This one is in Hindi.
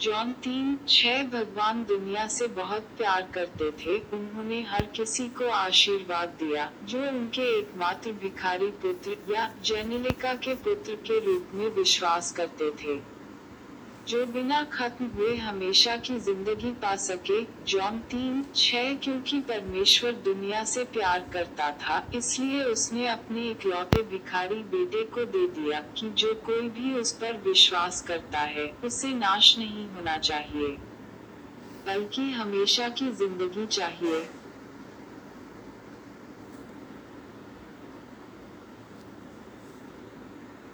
जॉन तीन छह भगवान दुनिया से बहुत प्यार करते थे। उन्होंने हर किसी को आशीर्वाद दिया, जो उनके एकमात्र भिखारी पुत्र या जेनिलिका के पुत्र के रूप में विश्वास करते थे। जो बिना खत्म हुए हमेशा की ज़िंदगी पा सके, जॉन तीन छह क्योंकि परमेश्वर दुनिया से प्यार करता था, इसलिए उसने अपने इकलौते भिखारी बेटे को दे दिया कि जो कोई भी उस पर विश्वास करता है, उसे नाश नहीं होना चाहिए, बल्कि हमेशा की ज़िंदगी चाहिए।